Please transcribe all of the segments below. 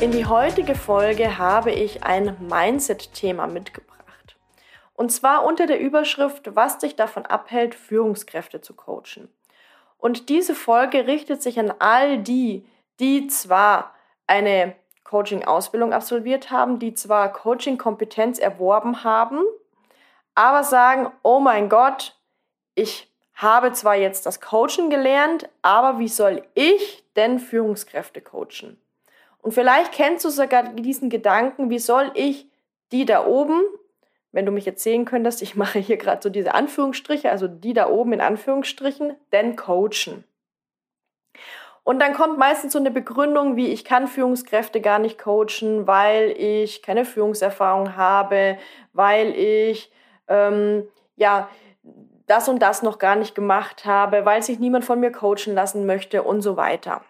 In die heutige Folge habe ich ein Mindset-Thema mitgebracht. Und zwar unter der Überschrift, was dich davon abhält, Führungskräfte zu coachen. Und diese Folge richtet sich an all die, die zwar eine Coaching-Ausbildung absolviert haben, die zwar Coaching-Kompetenz erworben haben, aber sagen, oh mein Gott, ich habe zwar jetzt das Coaching gelernt, aber wie soll ich denn Führungskräfte coachen? Und vielleicht kennst du sogar diesen Gedanken, wie soll ich die da oben, wenn du mich jetzt sehen könntest, ich mache hier gerade so diese Anführungsstriche, also die da oben in Anführungsstrichen, denn coachen. Und dann kommt meistens so eine Begründung wie, ich kann Führungskräfte gar nicht coachen, weil ich keine Führungserfahrung habe, weil ich ähm, ja das und das noch gar nicht gemacht habe, weil sich niemand von mir coachen lassen möchte und so weiter.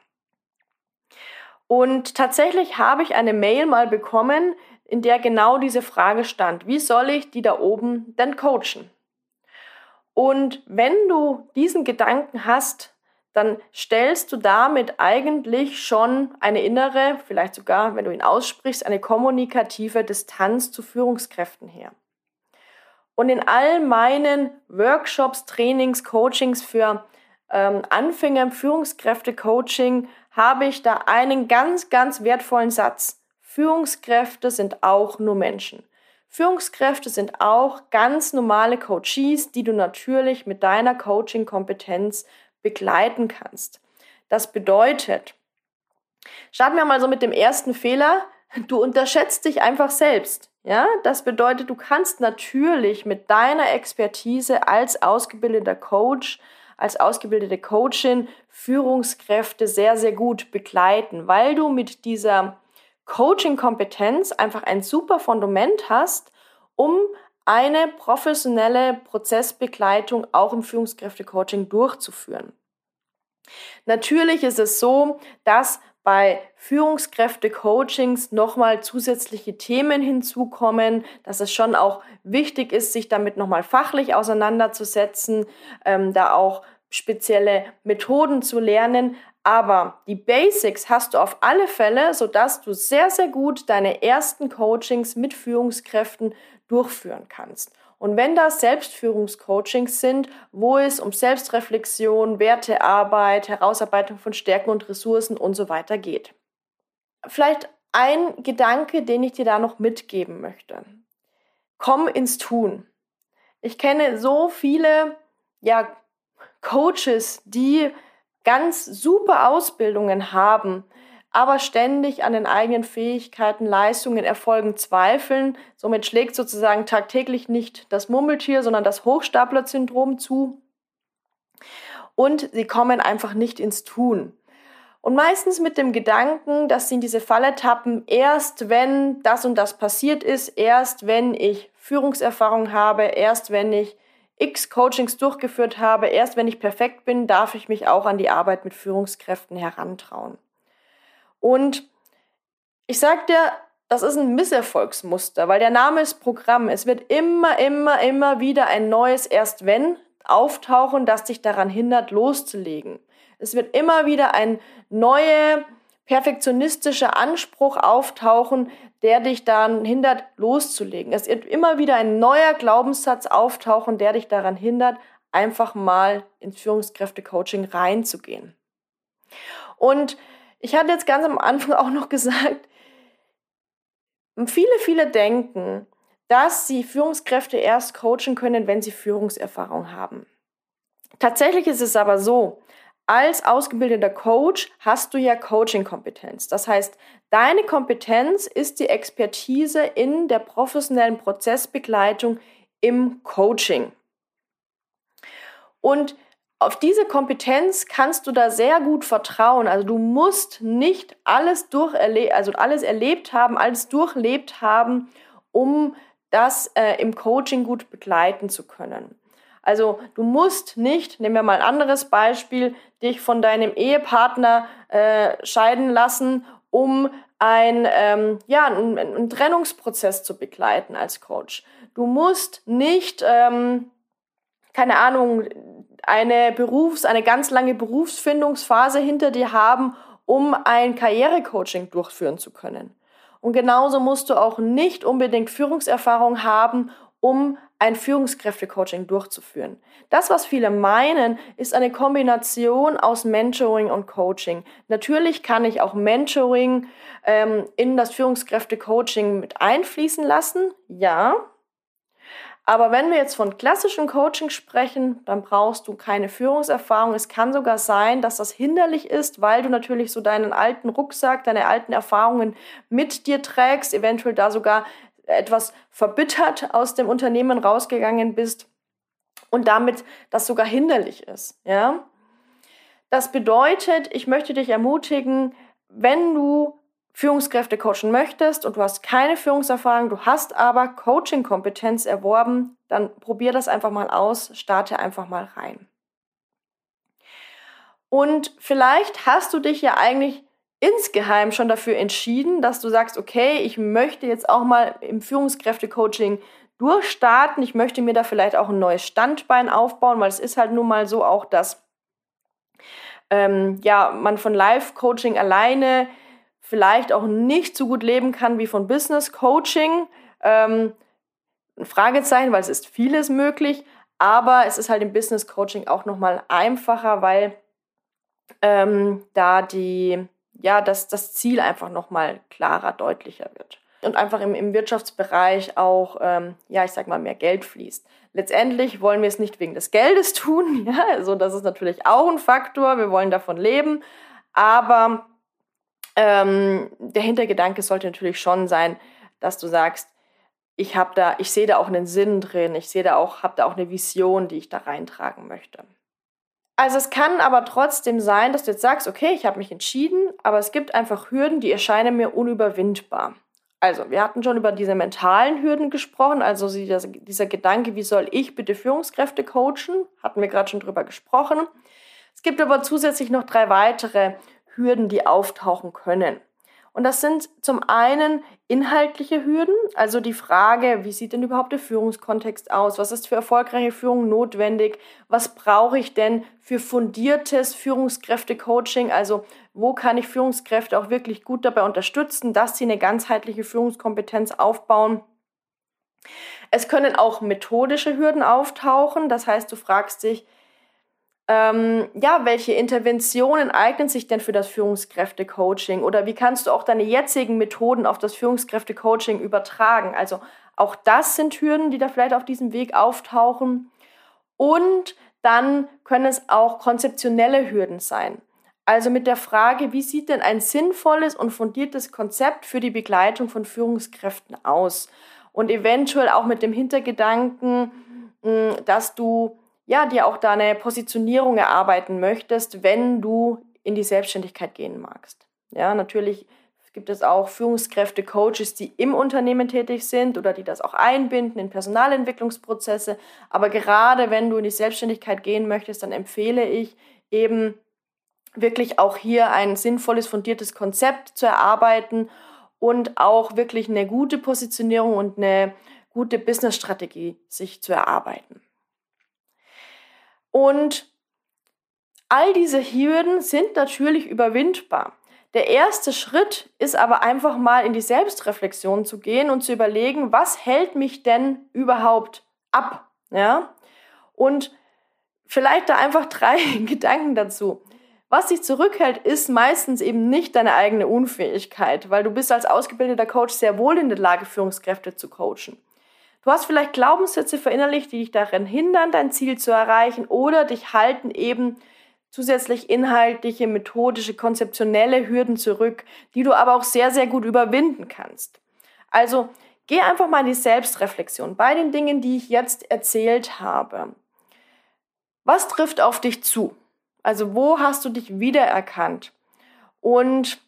Und tatsächlich habe ich eine Mail mal bekommen, in der genau diese Frage stand. Wie soll ich die da oben denn coachen? Und wenn du diesen Gedanken hast, dann stellst du damit eigentlich schon eine innere, vielleicht sogar, wenn du ihn aussprichst, eine kommunikative Distanz zu Führungskräften her. Und in all meinen Workshops, Trainings, Coachings für ähm, Anfänger im Führungskräfte-Coaching habe ich da einen ganz, ganz wertvollen Satz. Führungskräfte sind auch nur Menschen. Führungskräfte sind auch ganz normale Coaches, die du natürlich mit deiner Coaching-Kompetenz begleiten kannst. Das bedeutet, starten wir mal so mit dem ersten Fehler. Du unterschätzt dich einfach selbst. Ja, das bedeutet, du kannst natürlich mit deiner Expertise als ausgebildeter Coach als ausgebildete Coachin Führungskräfte sehr, sehr gut begleiten, weil du mit dieser Coaching-Kompetenz einfach ein super Fundament hast, um eine professionelle Prozessbegleitung auch im Führungskräfte-Coaching durchzuführen. Natürlich ist es so, dass bei Führungskräfte-Coachings nochmal zusätzliche Themen hinzukommen, dass es schon auch wichtig ist, sich damit nochmal fachlich auseinanderzusetzen, ähm, da auch spezielle Methoden zu lernen. Aber die Basics hast du auf alle Fälle, sodass du sehr, sehr gut deine ersten Coachings mit Führungskräften durchführen kannst. Und wenn das Selbstführungscoachings sind, wo es um Selbstreflexion, Wertearbeit, Herausarbeitung von Stärken und Ressourcen und so weiter geht. Vielleicht ein Gedanke, den ich dir da noch mitgeben möchte. Komm ins Tun. Ich kenne so viele ja, Coaches, die ganz super Ausbildungen haben, aber ständig an den eigenen Fähigkeiten, Leistungen, Erfolgen zweifeln. Somit schlägt sozusagen tagtäglich nicht das Murmeltier, sondern das Hochstapler-Syndrom zu. Und sie kommen einfach nicht ins Tun. Und meistens mit dem Gedanken, dass sie in diese Falle tappen, erst wenn das und das passiert ist, erst wenn ich Führungserfahrung habe, erst wenn ich x Coachings durchgeführt habe, erst wenn ich perfekt bin, darf ich mich auch an die Arbeit mit Führungskräften herantrauen. Und ich sag dir, das ist ein Misserfolgsmuster, weil der Name ist Programm. Es wird immer, immer, immer wieder ein neues Erst wenn auftauchen, das dich daran hindert, loszulegen. Es wird immer wieder ein neuer perfektionistischer Anspruch auftauchen, der dich daran hindert, loszulegen. Es wird immer wieder ein neuer Glaubenssatz auftauchen, der dich daran hindert, einfach mal ins Führungskräfte-Coaching reinzugehen. Und ich hatte jetzt ganz am Anfang auch noch gesagt, viele, viele denken, dass sie Führungskräfte erst coachen können, wenn sie Führungserfahrung haben. Tatsächlich ist es aber so, als ausgebildeter Coach hast du ja Coaching-Kompetenz. Das heißt, deine Kompetenz ist die Expertise in der professionellen Prozessbegleitung im Coaching. Und auf diese Kompetenz kannst du da sehr gut vertrauen. Also du musst nicht alles durcherlebt, also alles erlebt haben, alles durchlebt haben, um das äh, im Coaching gut begleiten zu können. Also du musst nicht, nehmen wir mal ein anderes Beispiel, dich von deinem Ehepartner äh, scheiden lassen, um ein, ähm, ja, einen, einen, Trennungsprozess zu begleiten als Coach. Du musst nicht, ähm, keine Ahnung, eine Berufs-, eine ganz lange Berufsfindungsphase hinter dir haben, um ein Karrierecoaching durchführen zu können. Und genauso musst du auch nicht unbedingt Führungserfahrung haben, um ein Führungskräftecoaching durchzuführen. Das, was viele meinen, ist eine Kombination aus Mentoring und Coaching. Natürlich kann ich auch Mentoring ähm, in das Führungskräftecoaching mit einfließen lassen, ja. Aber wenn wir jetzt von klassischem Coaching sprechen, dann brauchst du keine Führungserfahrung. Es kann sogar sein, dass das hinderlich ist, weil du natürlich so deinen alten Rucksack, deine alten Erfahrungen mit dir trägst, eventuell da sogar etwas verbittert aus dem Unternehmen rausgegangen bist und damit das sogar hinderlich ist. Ja? Das bedeutet, ich möchte dich ermutigen, wenn du Führungskräfte coachen möchtest und du hast keine Führungserfahrung, du hast aber Coaching-Kompetenz erworben, dann probier das einfach mal aus, starte einfach mal rein. Und vielleicht hast du dich ja eigentlich insgeheim schon dafür entschieden, dass du sagst, okay, ich möchte jetzt auch mal im Führungskräfte-Coaching durchstarten. Ich möchte mir da vielleicht auch ein neues Standbein aufbauen, weil es ist halt nun mal so auch, dass ähm, ja, man von Live-Coaching alleine vielleicht auch nicht so gut leben kann wie von Business-Coaching. Ähm, ein Fragezeichen, weil es ist vieles möglich, aber es ist halt im Business-Coaching auch nochmal einfacher, weil ähm, da die ja, dass das Ziel einfach nochmal klarer, deutlicher wird. Und einfach im, im Wirtschaftsbereich auch, ähm, ja, ich sag mal, mehr Geld fließt. Letztendlich wollen wir es nicht wegen des Geldes tun, ja, also das ist natürlich auch ein Faktor, wir wollen davon leben, aber ähm, der Hintergedanke sollte natürlich schon sein, dass du sagst, ich habe da, ich sehe da auch einen Sinn drin, ich sehe da auch, habe da auch eine Vision, die ich da reintragen möchte. Also es kann aber trotzdem sein, dass du jetzt sagst, okay, ich habe mich entschieden, aber es gibt einfach Hürden, die erscheinen mir unüberwindbar. Also, wir hatten schon über diese mentalen Hürden gesprochen, also dieser Gedanke, wie soll ich bitte Führungskräfte coachen, hatten wir gerade schon drüber gesprochen. Es gibt aber zusätzlich noch drei weitere Hürden, die auftauchen können. Und das sind zum einen inhaltliche Hürden, also die Frage, wie sieht denn überhaupt der Führungskontext aus? Was ist für erfolgreiche Führung notwendig? Was brauche ich denn für fundiertes Führungskräfte-Coaching? Also wo kann ich Führungskräfte auch wirklich gut dabei unterstützen, dass sie eine ganzheitliche Führungskompetenz aufbauen? Es können auch methodische Hürden auftauchen. Das heißt, du fragst dich, ähm, ja, welche Interventionen eignen sich denn für das Führungskräfte-Coaching oder wie kannst du auch deine jetzigen Methoden auf das Führungskräfte-Coaching übertragen? Also auch das sind Hürden, die da vielleicht auf diesem Weg auftauchen. Und dann können es auch konzeptionelle Hürden sein. Also mit der Frage, wie sieht denn ein sinnvolles und fundiertes Konzept für die Begleitung von Führungskräften aus? Und eventuell auch mit dem Hintergedanken, dass du ja, dir auch deine Positionierung erarbeiten möchtest, wenn du in die Selbstständigkeit gehen magst. Ja, natürlich gibt es auch Führungskräfte, Coaches, die im Unternehmen tätig sind oder die das auch einbinden in Personalentwicklungsprozesse. Aber gerade wenn du in die Selbstständigkeit gehen möchtest, dann empfehle ich eben wirklich auch hier ein sinnvolles, fundiertes Konzept zu erarbeiten und auch wirklich eine gute Positionierung und eine gute Businessstrategie sich zu erarbeiten. Und all diese Hürden sind natürlich überwindbar. Der erste Schritt ist aber einfach mal in die Selbstreflexion zu gehen und zu überlegen, was hält mich denn überhaupt ab? Ja? Und vielleicht da einfach drei Gedanken dazu. Was dich zurückhält, ist meistens eben nicht deine eigene Unfähigkeit, weil du bist als ausgebildeter Coach sehr wohl in der Lage, Führungskräfte zu coachen. Du hast vielleicht Glaubenssätze verinnerlicht, die dich darin hindern, dein Ziel zu erreichen oder dich halten eben zusätzlich inhaltliche, methodische, konzeptionelle Hürden zurück, die du aber auch sehr, sehr gut überwinden kannst. Also geh einfach mal in die Selbstreflexion bei den Dingen, die ich jetzt erzählt habe. Was trifft auf dich zu? Also wo hast du dich wiedererkannt? Und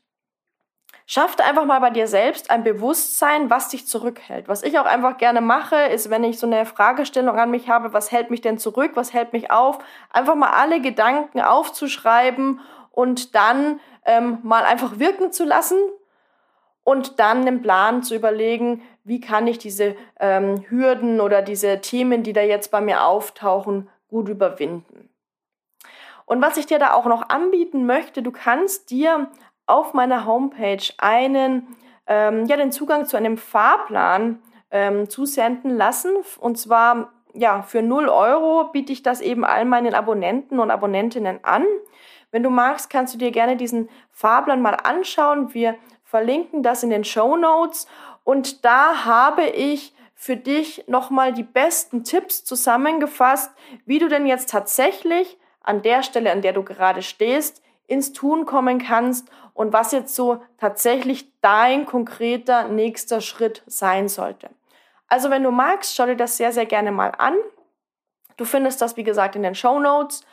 Schaff einfach mal bei dir selbst ein Bewusstsein, was dich zurückhält. Was ich auch einfach gerne mache, ist, wenn ich so eine Fragestellung an mich habe, was hält mich denn zurück, was hält mich auf, einfach mal alle Gedanken aufzuschreiben und dann ähm, mal einfach wirken zu lassen und dann einen Plan zu überlegen, wie kann ich diese ähm, Hürden oder diese Themen, die da jetzt bei mir auftauchen, gut überwinden. Und was ich dir da auch noch anbieten möchte, du kannst dir auf meiner Homepage einen, ähm, ja, den Zugang zu einem Fahrplan ähm, zusenden lassen. Und zwar, ja, für 0 Euro biete ich das eben all meinen Abonnenten und Abonnentinnen an. Wenn du magst, kannst du dir gerne diesen Fahrplan mal anschauen. Wir verlinken das in den Show Notes. Und da habe ich für dich nochmal die besten Tipps zusammengefasst, wie du denn jetzt tatsächlich an der Stelle, an der du gerade stehst, ins Tun kommen kannst und was jetzt so tatsächlich dein konkreter nächster Schritt sein sollte. Also wenn du magst, schau dir das sehr, sehr gerne mal an. Du findest das, wie gesagt, in den Show Notes.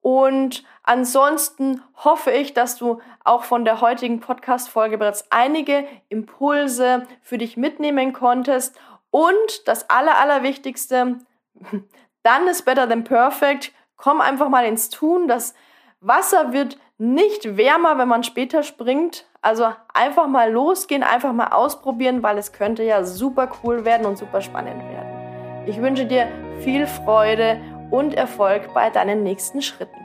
Und ansonsten hoffe ich, dass du auch von der heutigen Podcast-Folge bereits einige Impulse für dich mitnehmen konntest. Und das Aller, Allerwichtigste, dann ist better than perfect. Komm einfach mal ins Tun. Das Wasser wird nicht wärmer, wenn man später springt. Also einfach mal losgehen, einfach mal ausprobieren, weil es könnte ja super cool werden und super spannend werden. Ich wünsche dir viel Freude und Erfolg bei deinen nächsten Schritten.